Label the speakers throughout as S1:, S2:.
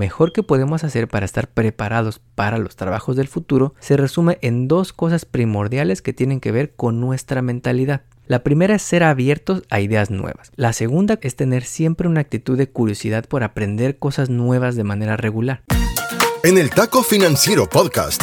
S1: mejor que podemos hacer para estar preparados para los trabajos del futuro se resume en dos cosas primordiales que tienen que ver con nuestra mentalidad. La primera es ser abiertos a ideas nuevas. La segunda es tener siempre una actitud de curiosidad por aprender cosas nuevas de manera regular.
S2: En el Taco Financiero Podcast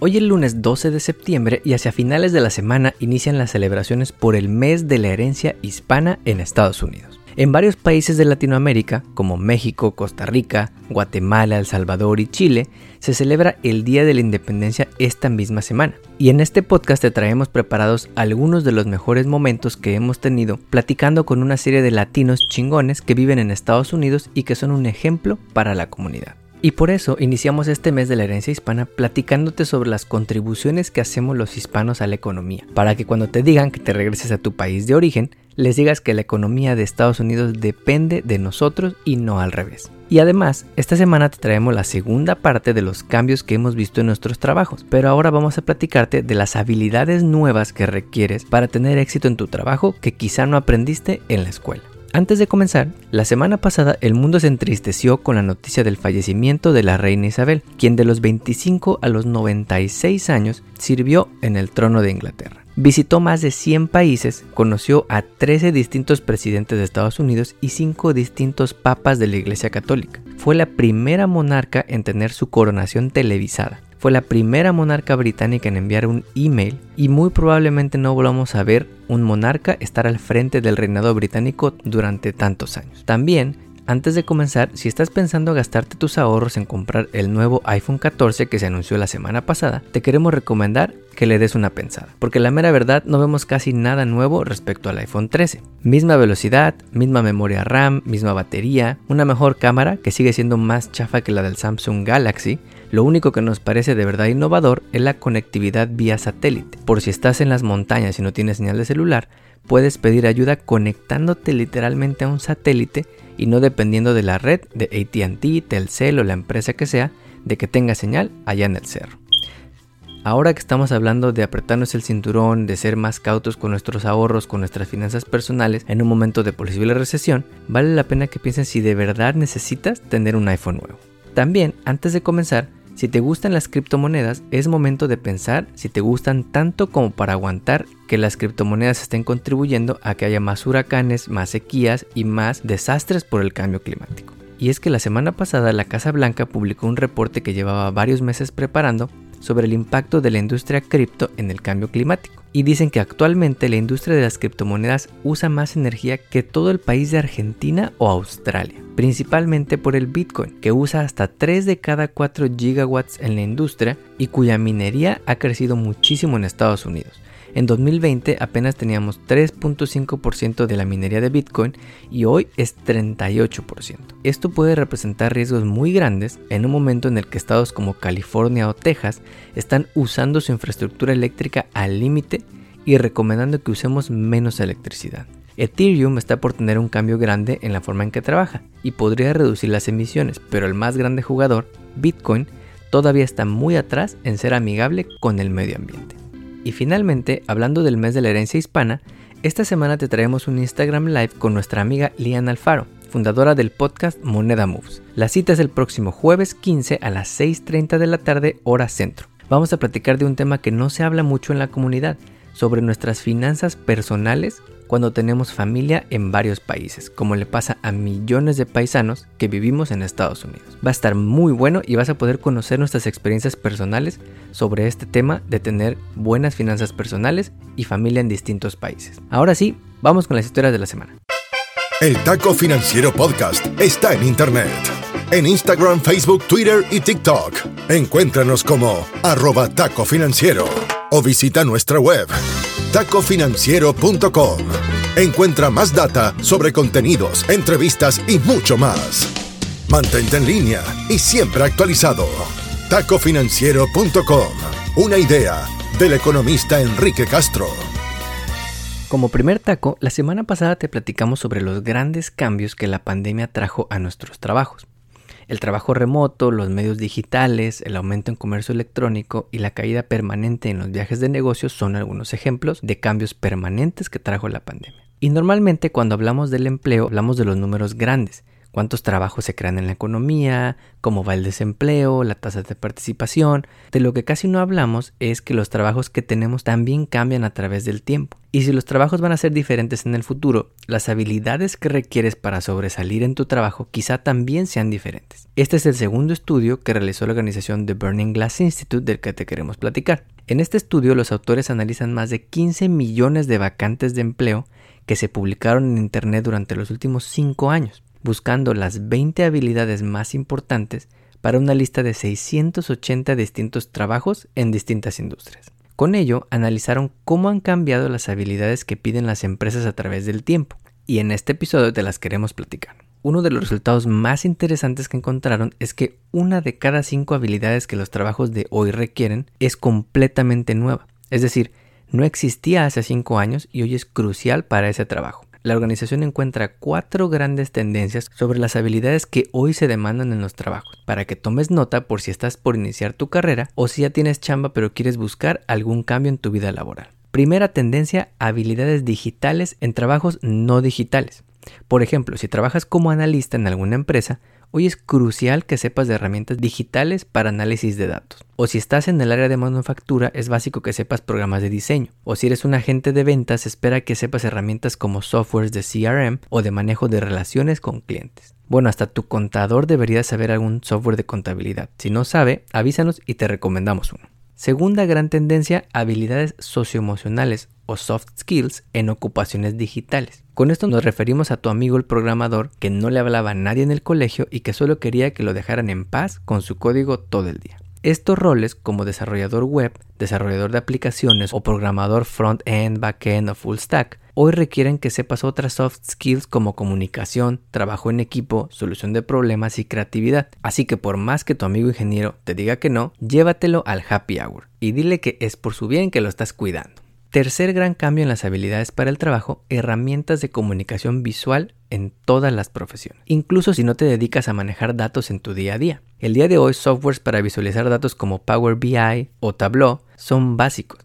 S1: Hoy es lunes 12 de septiembre y hacia finales de la semana inician las celebraciones por el mes de la herencia hispana en Estados Unidos. En varios países de Latinoamérica, como México, Costa Rica, Guatemala, El Salvador y Chile, se celebra el Día de la Independencia esta misma semana. Y en este podcast te traemos preparados algunos de los mejores momentos que hemos tenido platicando con una serie de latinos chingones que viven en Estados Unidos y que son un ejemplo para la comunidad. Y por eso iniciamos este mes de la herencia hispana platicándote sobre las contribuciones que hacemos los hispanos a la economía, para que cuando te digan que te regreses a tu país de origen, les digas que la economía de Estados Unidos depende de nosotros y no al revés. Y además, esta semana te traemos la segunda parte de los cambios que hemos visto en nuestros trabajos, pero ahora vamos a platicarte de las habilidades nuevas que requieres para tener éxito en tu trabajo que quizá no aprendiste en la escuela. Antes de comenzar, la semana pasada el mundo se entristeció con la noticia del fallecimiento de la reina Isabel, quien de los 25 a los 96 años sirvió en el trono de Inglaterra. Visitó más de 100 países, conoció a 13 distintos presidentes de Estados Unidos y 5 distintos papas de la Iglesia Católica. Fue la primera monarca en tener su coronación televisada fue la primera monarca británica en enviar un email y muy probablemente no volvamos a ver un monarca estar al frente del reinado británico durante tantos años. También antes de comenzar, si estás pensando gastarte tus ahorros en comprar el nuevo iPhone 14 que se anunció la semana pasada, te queremos recomendar que le des una pensada, porque la mera verdad no vemos casi nada nuevo respecto al iPhone 13. Misma velocidad, misma memoria RAM, misma batería, una mejor cámara que sigue siendo más chafa que la del Samsung Galaxy, lo único que nos parece de verdad innovador es la conectividad vía satélite. Por si estás en las montañas y no tienes señal de celular, puedes pedir ayuda conectándote literalmente a un satélite y no dependiendo de la red de ATT, Telcel o la empresa que sea, de que tenga señal allá en el cerro. Ahora que estamos hablando de apretarnos el cinturón, de ser más cautos con nuestros ahorros, con nuestras finanzas personales en un momento de posible recesión, vale la pena que piensen si de verdad necesitas tener un iPhone nuevo. También, antes de comenzar, si te gustan las criptomonedas, es momento de pensar si te gustan tanto como para aguantar que las criptomonedas estén contribuyendo a que haya más huracanes, más sequías y más desastres por el cambio climático. Y es que la semana pasada la Casa Blanca publicó un reporte que llevaba varios meses preparando sobre el impacto de la industria cripto en el cambio climático. Y dicen que actualmente la industria de las criptomonedas usa más energía que todo el país de Argentina o Australia, principalmente por el Bitcoin, que usa hasta 3 de cada 4 gigawatts en la industria y cuya minería ha crecido muchísimo en Estados Unidos. En 2020 apenas teníamos 3.5% de la minería de Bitcoin y hoy es 38%. Esto puede representar riesgos muy grandes en un momento en el que estados como California o Texas están usando su infraestructura eléctrica al límite y recomendando que usemos menos electricidad. Ethereum está por tener un cambio grande en la forma en que trabaja y podría reducir las emisiones, pero el más grande jugador, Bitcoin, todavía está muy atrás en ser amigable con el medio ambiente. Y finalmente, hablando del mes de la herencia hispana, esta semana te traemos un Instagram Live con nuestra amiga Lian Alfaro, fundadora del podcast Moneda Moves. La cita es el próximo jueves 15 a las 6.30 de la tarde hora centro. Vamos a platicar de un tema que no se habla mucho en la comunidad, sobre nuestras finanzas personales cuando tenemos familia en varios países, como le pasa a millones de paisanos que vivimos en Estados Unidos. Va a estar muy bueno y vas a poder conocer nuestras experiencias personales sobre este tema de tener buenas finanzas personales y familia en distintos países. Ahora sí, vamos con las historias de la semana.
S2: El Taco Financiero Podcast está en Internet. En Instagram, Facebook, Twitter y TikTok. Encuéntranos como arroba taco financiero o visita nuestra web tacofinanciero.com. Encuentra más data sobre contenidos, entrevistas y mucho más. Mantente en línea y siempre actualizado. Tacofinanciero.com. Una idea del economista Enrique Castro.
S1: Como primer taco, la semana pasada te platicamos sobre los grandes cambios que la pandemia trajo a nuestros trabajos. El trabajo remoto, los medios digitales, el aumento en comercio electrónico y la caída permanente en los viajes de negocios son algunos ejemplos de cambios permanentes que trajo la pandemia. Y normalmente cuando hablamos del empleo hablamos de los números grandes, cuántos trabajos se crean en la economía, cómo va el desempleo, la tasa de participación. De lo que casi no hablamos es que los trabajos que tenemos también cambian a través del tiempo. Y si los trabajos van a ser diferentes en el futuro, las habilidades que requieres para sobresalir en tu trabajo quizá también sean diferentes. Este es el segundo estudio que realizó la organización The Burning Glass Institute del que te queremos platicar. En este estudio los autores analizan más de 15 millones de vacantes de empleo que se publicaron en Internet durante los últimos 5 años buscando las 20 habilidades más importantes para una lista de 680 distintos trabajos en distintas industrias. Con ello, analizaron cómo han cambiado las habilidades que piden las empresas a través del tiempo, y en este episodio te las queremos platicar. Uno de los resultados más interesantes que encontraron es que una de cada cinco habilidades que los trabajos de hoy requieren es completamente nueva, es decir, no existía hace cinco años y hoy es crucial para ese trabajo la organización encuentra cuatro grandes tendencias sobre las habilidades que hoy se demandan en los trabajos, para que tomes nota por si estás por iniciar tu carrera o si ya tienes chamba pero quieres buscar algún cambio en tu vida laboral. Primera tendencia, habilidades digitales en trabajos no digitales. Por ejemplo, si trabajas como analista en alguna empresa, Hoy es crucial que sepas de herramientas digitales para análisis de datos. O si estás en el área de manufactura, es básico que sepas programas de diseño. O si eres un agente de ventas, espera que sepas herramientas como softwares de CRM o de manejo de relaciones con clientes. Bueno, hasta tu contador debería saber algún software de contabilidad. Si no sabe, avísanos y te recomendamos uno. Segunda gran tendencia, habilidades socioemocionales o soft skills en ocupaciones digitales. Con esto nos referimos a tu amigo el programador que no le hablaba a nadie en el colegio y que solo quería que lo dejaran en paz con su código todo el día. Estos roles como desarrollador web, desarrollador de aplicaciones o programador front-end, back-end o full stack hoy requieren que sepas otras soft skills como comunicación, trabajo en equipo, solución de problemas y creatividad. Así que por más que tu amigo ingeniero te diga que no, llévatelo al happy hour y dile que es por su bien que lo estás cuidando. Tercer gran cambio en las habilidades para el trabajo, herramientas de comunicación visual en todas las profesiones, incluso si no te dedicas a manejar datos en tu día a día. El día de hoy, softwares para visualizar datos como Power BI o Tableau son básicos.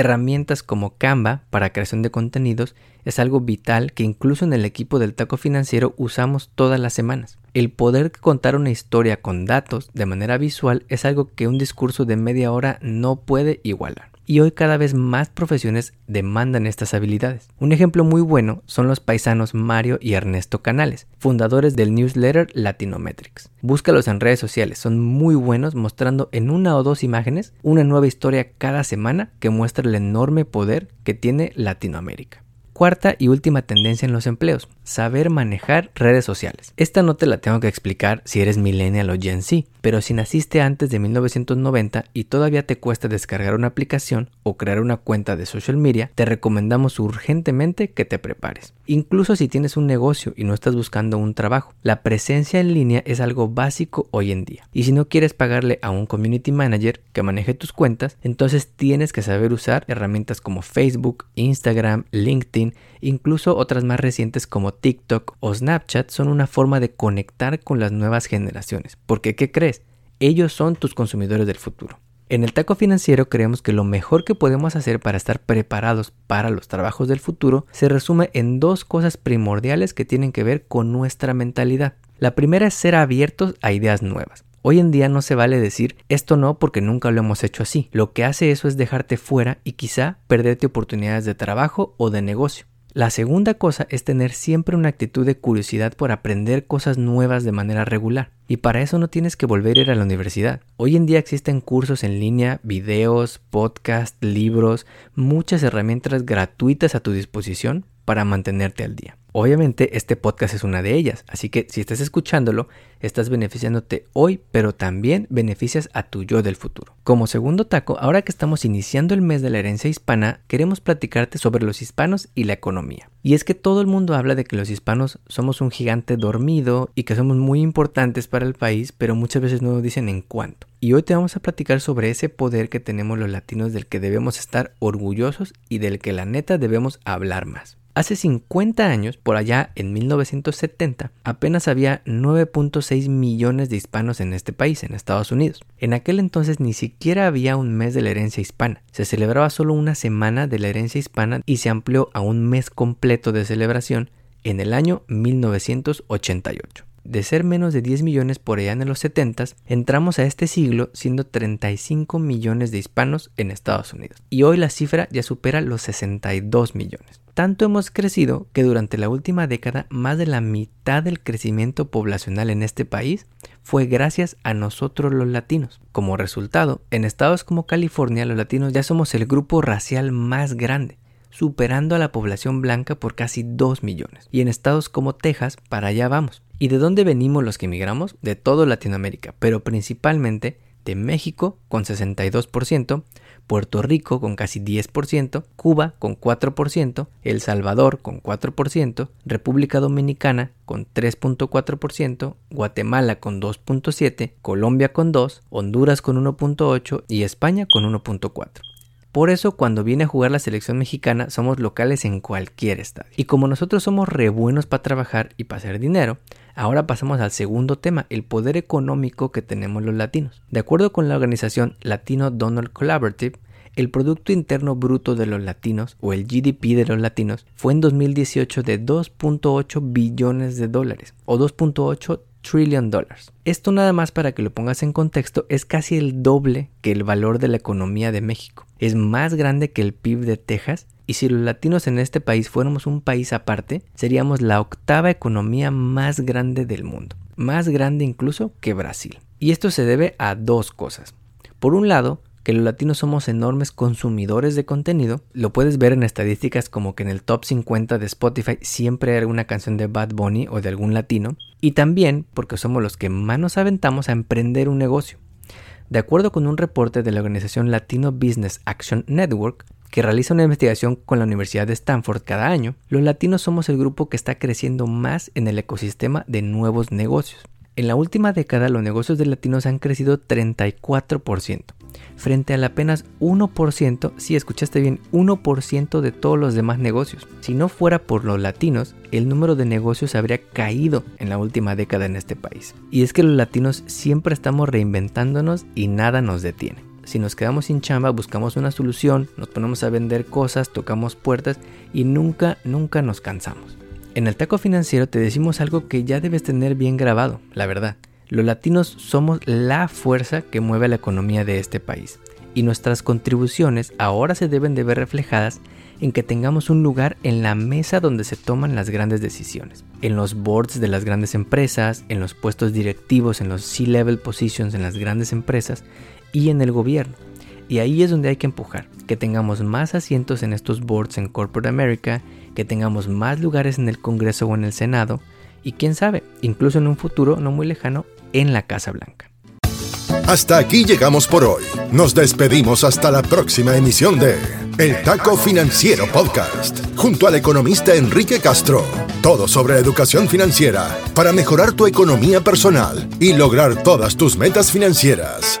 S1: Herramientas como Canva para creación de contenidos es algo vital que incluso en el equipo del taco financiero usamos todas las semanas. El poder contar una historia con datos de manera visual es algo que un discurso de media hora no puede igualar y hoy cada vez más profesiones demandan estas habilidades. Un ejemplo muy bueno son los paisanos Mario y Ernesto Canales, fundadores del newsletter Latinometrics. Búscalos en redes sociales, son muy buenos mostrando en una o dos imágenes una nueva historia cada semana que muestra el enorme poder que tiene Latinoamérica. Cuarta y última tendencia en los empleos, saber manejar redes sociales. Esta no te la tengo que explicar si eres millennial o Gen Z, pero si naciste antes de 1990 y todavía te cuesta descargar una aplicación o crear una cuenta de social media, te recomendamos urgentemente que te prepares. Incluso si tienes un negocio y no estás buscando un trabajo, la presencia en línea es algo básico hoy en día. Y si no quieres pagarle a un community manager que maneje tus cuentas, entonces tienes que saber usar herramientas como Facebook, Instagram, LinkedIn, incluso otras más recientes como TikTok o Snapchat son una forma de conectar con las nuevas generaciones. Porque, ¿qué crees? Ellos son tus consumidores del futuro. En el taco financiero creemos que lo mejor que podemos hacer para estar preparados para los trabajos del futuro se resume en dos cosas primordiales que tienen que ver con nuestra mentalidad. La primera es ser abiertos a ideas nuevas. Hoy en día no se vale decir esto no porque nunca lo hemos hecho así. Lo que hace eso es dejarte fuera y quizá perderte oportunidades de trabajo o de negocio. La segunda cosa es tener siempre una actitud de curiosidad por aprender cosas nuevas de manera regular. Y para eso no tienes que volver a ir a la universidad. Hoy en día existen cursos en línea, videos, podcasts, libros, muchas herramientas gratuitas a tu disposición para mantenerte al día. Obviamente este podcast es una de ellas, así que si estás escuchándolo, estás beneficiándote hoy, pero también beneficias a tu yo del futuro. Como segundo taco, ahora que estamos iniciando el mes de la herencia hispana, queremos platicarte sobre los hispanos y la economía. Y es que todo el mundo habla de que los hispanos somos un gigante dormido y que somos muy importantes para el país, pero muchas veces no nos dicen en cuánto. Y hoy te vamos a platicar sobre ese poder que tenemos los latinos del que debemos estar orgullosos y del que la neta debemos hablar más. Hace 50 años, por allá en 1970, apenas había 9.6 millones de hispanos en este país, en Estados Unidos. En aquel entonces ni siquiera había un mes de la herencia hispana. Se celebraba solo una semana de la herencia hispana y se amplió a un mes completo de celebración en el año 1988. De ser menos de 10 millones por allá en los 70, entramos a este siglo siendo 35 millones de hispanos en Estados Unidos. Y hoy la cifra ya supera los 62 millones. Tanto hemos crecido que durante la última década más de la mitad del crecimiento poblacional en este país fue gracias a nosotros los latinos. Como resultado, en estados como California los latinos ya somos el grupo racial más grande superando a la población blanca por casi 2 millones. Y en estados como Texas, para allá vamos. ¿Y de dónde venimos los que emigramos? De todo Latinoamérica, pero principalmente de México con 62%, Puerto Rico con casi 10%, Cuba con 4%, El Salvador con 4%, República Dominicana con 3.4%, Guatemala con 2.7%, Colombia con 2%, Honduras con 1.8% y España con 1.4%. Por eso cuando viene a jugar la selección mexicana somos locales en cualquier estadio. Y como nosotros somos re buenos para trabajar y para hacer dinero, ahora pasamos al segundo tema, el poder económico que tenemos los latinos. De acuerdo con la organización Latino Donald Collaborative, el Producto Interno Bruto de los latinos o el GDP de los latinos fue en 2018 de 2.8 billones de dólares o 2.8 trillion dólares. Esto nada más para que lo pongas en contexto es casi el doble que el valor de la economía de México. Es más grande que el PIB de Texas y si los latinos en este país fuéramos un país aparte, seríamos la octava economía más grande del mundo. Más grande incluso que Brasil. Y esto se debe a dos cosas. Por un lado, que los latinos somos enormes consumidores de contenido, lo puedes ver en estadísticas como que en el top 50 de Spotify siempre hay alguna canción de Bad Bunny o de algún latino, y también porque somos los que más nos aventamos a emprender un negocio. De acuerdo con un reporte de la organización Latino Business Action Network, que realiza una investigación con la Universidad de Stanford cada año, los latinos somos el grupo que está creciendo más en el ecosistema de nuevos negocios. En la última década los negocios de latinos han crecido 34%, frente al apenas 1%, si escuchaste bien, 1% de todos los demás negocios. Si no fuera por los latinos, el número de negocios habría caído en la última década en este país. Y es que los latinos siempre estamos reinventándonos y nada nos detiene. Si nos quedamos sin chamba, buscamos una solución, nos ponemos a vender cosas, tocamos puertas y nunca, nunca nos cansamos. En el taco financiero te decimos algo que ya debes tener bien grabado, la verdad. Los latinos somos la fuerza que mueve la economía de este país y nuestras contribuciones ahora se deben de ver reflejadas en que tengamos un lugar en la mesa donde se toman las grandes decisiones, en los boards de las grandes empresas, en los puestos directivos, en los C-level positions en las grandes empresas y en el gobierno. Y ahí es donde hay que empujar, que tengamos más asientos en estos boards en Corporate America, que tengamos más lugares en el Congreso o en el Senado, y quién sabe, incluso en un futuro no muy lejano, en la Casa Blanca.
S2: Hasta aquí llegamos por hoy. Nos despedimos hasta la próxima emisión de El Taco Financiero Podcast, junto al economista Enrique Castro. Todo sobre educación financiera para mejorar tu economía personal y lograr todas tus metas financieras.